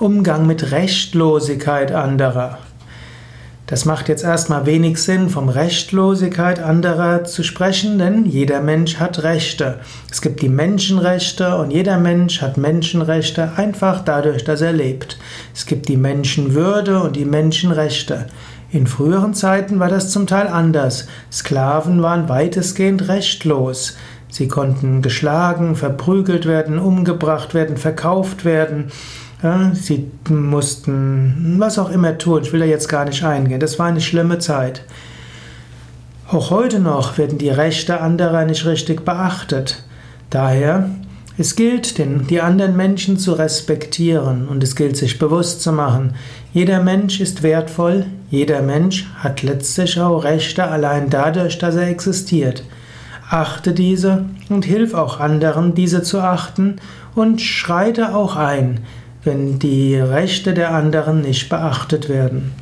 Umgang mit Rechtlosigkeit anderer. Das macht jetzt erstmal wenig Sinn, vom Rechtlosigkeit anderer zu sprechen, denn jeder Mensch hat Rechte. Es gibt die Menschenrechte und jeder Mensch hat Menschenrechte einfach dadurch, dass er lebt. Es gibt die Menschenwürde und die Menschenrechte. In früheren Zeiten war das zum Teil anders. Sklaven waren weitestgehend rechtlos. Sie konnten geschlagen, verprügelt werden, umgebracht werden, verkauft werden. Sie mussten was auch immer tun. Ich will da jetzt gar nicht eingehen. Das war eine schlimme Zeit. Auch heute noch werden die Rechte anderer nicht richtig beachtet. Daher, es gilt, den, die anderen Menschen zu respektieren und es gilt, sich bewusst zu machen, jeder Mensch ist wertvoll, jeder Mensch hat letztlich auch Rechte allein dadurch, dass er existiert. Achte diese und hilf auch anderen, diese zu achten und schreite auch ein, wenn die Rechte der anderen nicht beachtet werden.